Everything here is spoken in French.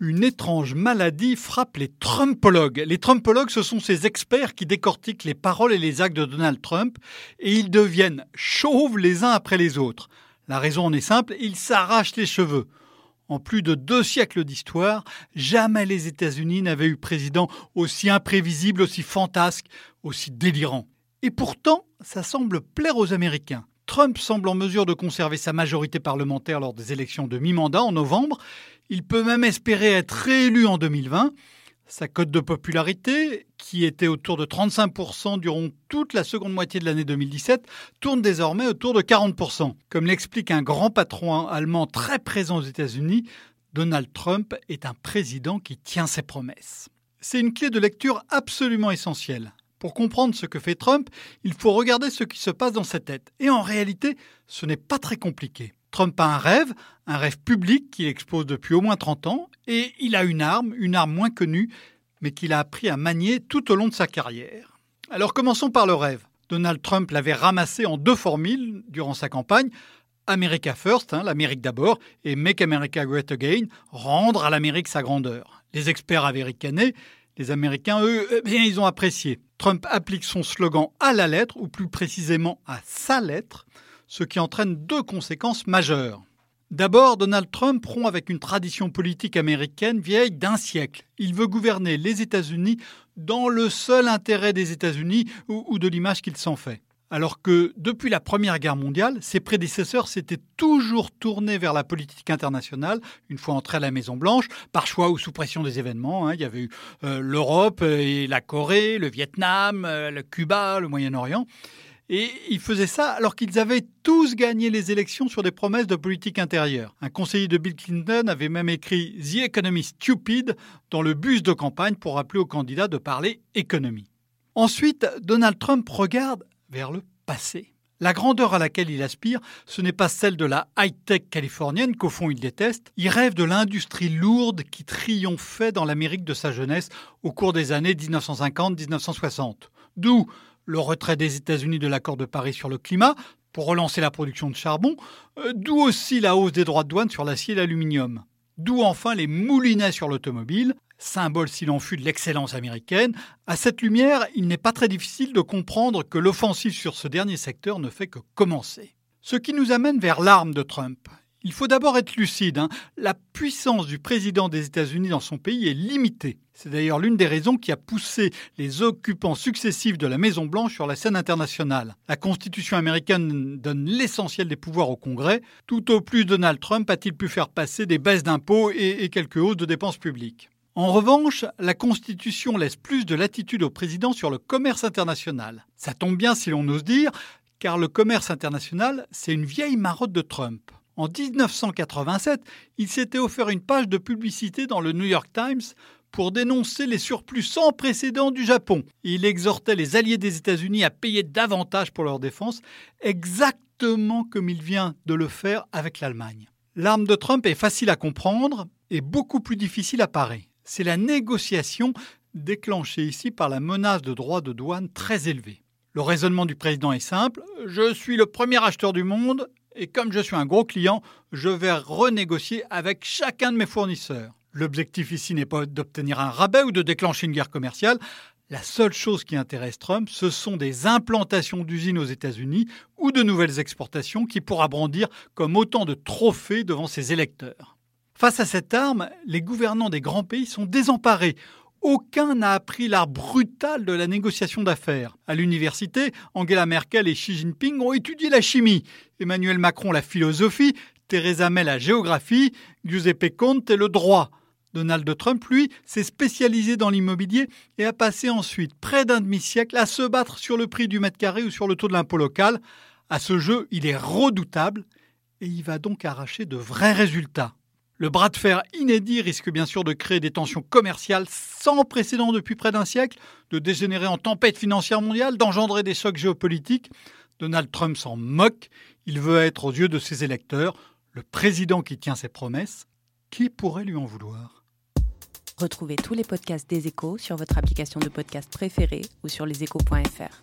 une étrange maladie frappe les Trumpologues. Les Trumpologues, ce sont ces experts qui décortiquent les paroles et les actes de Donald Trump et ils deviennent chauves les uns après les autres. La raison en est simple, ils s'arrachent les cheveux. En plus de deux siècles d'histoire, jamais les États-Unis n'avaient eu président aussi imprévisible, aussi fantasque, aussi délirant. Et pourtant, ça semble plaire aux Américains. Trump semble en mesure de conserver sa majorité parlementaire lors des élections de mi-mandat en novembre. Il peut même espérer être réélu en 2020. Sa cote de popularité, qui était autour de 35% durant toute la seconde moitié de l'année 2017, tourne désormais autour de 40%. Comme l'explique un grand patron allemand très présent aux États-Unis, Donald Trump est un président qui tient ses promesses. C'est une clé de lecture absolument essentielle. Pour comprendre ce que fait Trump, il faut regarder ce qui se passe dans sa tête. Et en réalité, ce n'est pas très compliqué. Trump a un rêve, un rêve public qu'il expose depuis au moins 30 ans, et il a une arme, une arme moins connue, mais qu'il a appris à manier tout au long de sa carrière. Alors commençons par le rêve. Donald Trump l'avait ramassé en deux formules durant sa campagne. America First, hein, l'Amérique d'abord, et Make America Great Again, rendre à l'Amérique sa grandeur. Les experts ricané, les Américains, eux, eh bien, ils ont apprécié. Trump applique son slogan à la lettre, ou plus précisément à sa lettre, ce qui entraîne deux conséquences majeures. D'abord, Donald Trump rompt avec une tradition politique américaine vieille d'un siècle. Il veut gouverner les États-Unis dans le seul intérêt des États-Unis ou, de l'image qu'il s'en fait. Alors que depuis la Première Guerre mondiale, ses prédécesseurs s'étaient toujours tournés vers la politique internationale, une fois entrés à la Maison-Blanche, par choix ou sous pression des événements. Hein. Il y avait eu euh, l'Europe et la Corée, le Vietnam, euh, le Cuba, le Moyen-Orient. Et ils faisaient ça alors qu'ils avaient tous gagné les élections sur des promesses de politique intérieure. Un conseiller de Bill Clinton avait même écrit The Economy Stupid dans le bus de campagne pour rappeler aux candidats de parler économie. Ensuite, Donald Trump regarde vers le passé. La grandeur à laquelle il aspire, ce n'est pas celle de la high-tech californienne qu'au fond il déteste, il rêve de l'industrie lourde qui triomphait dans l'Amérique de sa jeunesse au cours des années 1950-1960. D'où le retrait des États-Unis de l'accord de Paris sur le climat pour relancer la production de charbon, euh, d'où aussi la hausse des droits de douane sur l'acier et l'aluminium. D'où enfin les moulinets sur l'automobile, symbole s'il en fut de l'excellence américaine. À cette lumière, il n'est pas très difficile de comprendre que l'offensive sur ce dernier secteur ne fait que commencer. Ce qui nous amène vers l'arme de Trump. Il faut d'abord être lucide. Hein. La puissance du président des États-Unis dans son pays est limitée. C'est d'ailleurs l'une des raisons qui a poussé les occupants successifs de la Maison-Blanche sur la scène internationale. La Constitution américaine donne l'essentiel des pouvoirs au Congrès. Tout au plus, Donald Trump a-t-il pu faire passer des baisses d'impôts et, et quelques hausses de dépenses publiques? En revanche, la Constitution laisse plus de latitude au président sur le commerce international. Ça tombe bien si l'on ose dire, car le commerce international, c'est une vieille marotte de Trump. En 1987, il s'était offert une page de publicité dans le New York Times pour dénoncer les surplus sans précédent du Japon. Il exhortait les alliés des États-Unis à payer davantage pour leur défense, exactement comme il vient de le faire avec l'Allemagne. L'arme de Trump est facile à comprendre et beaucoup plus difficile à parer. C'est la négociation déclenchée ici par la menace de droits de douane très élevés. Le raisonnement du président est simple, je suis le premier acheteur du monde et comme je suis un gros client, je vais renégocier avec chacun de mes fournisseurs. L'objectif ici n'est pas d'obtenir un rabais ou de déclencher une guerre commerciale. La seule chose qui intéresse Trump, ce sont des implantations d'usines aux États-Unis ou de nouvelles exportations qui pourra brandir comme autant de trophées devant ses électeurs. Face à cette arme, les gouvernants des grands pays sont désemparés. Aucun n'a appris l'art brutal de la négociation d'affaires. À l'université, Angela Merkel et Xi Jinping ont étudié la chimie, Emmanuel Macron la philosophie, Theresa May la géographie, Giuseppe Conte le droit. Donald Trump, lui, s'est spécialisé dans l'immobilier et a passé ensuite près d'un demi-siècle à se battre sur le prix du mètre carré ou sur le taux de l'impôt local. À ce jeu, il est redoutable et il va donc arracher de vrais résultats. Le bras de fer inédit risque bien sûr de créer des tensions commerciales sans précédent depuis près d'un siècle, de dégénérer en tempête financière mondiale, d'engendrer des chocs géopolitiques. Donald Trump s'en moque, il veut être aux yeux de ses électeurs le président qui tient ses promesses. Qui pourrait lui en vouloir? Retrouvez tous les podcasts des échos sur votre application de podcast préférée ou sur leséchos.fr.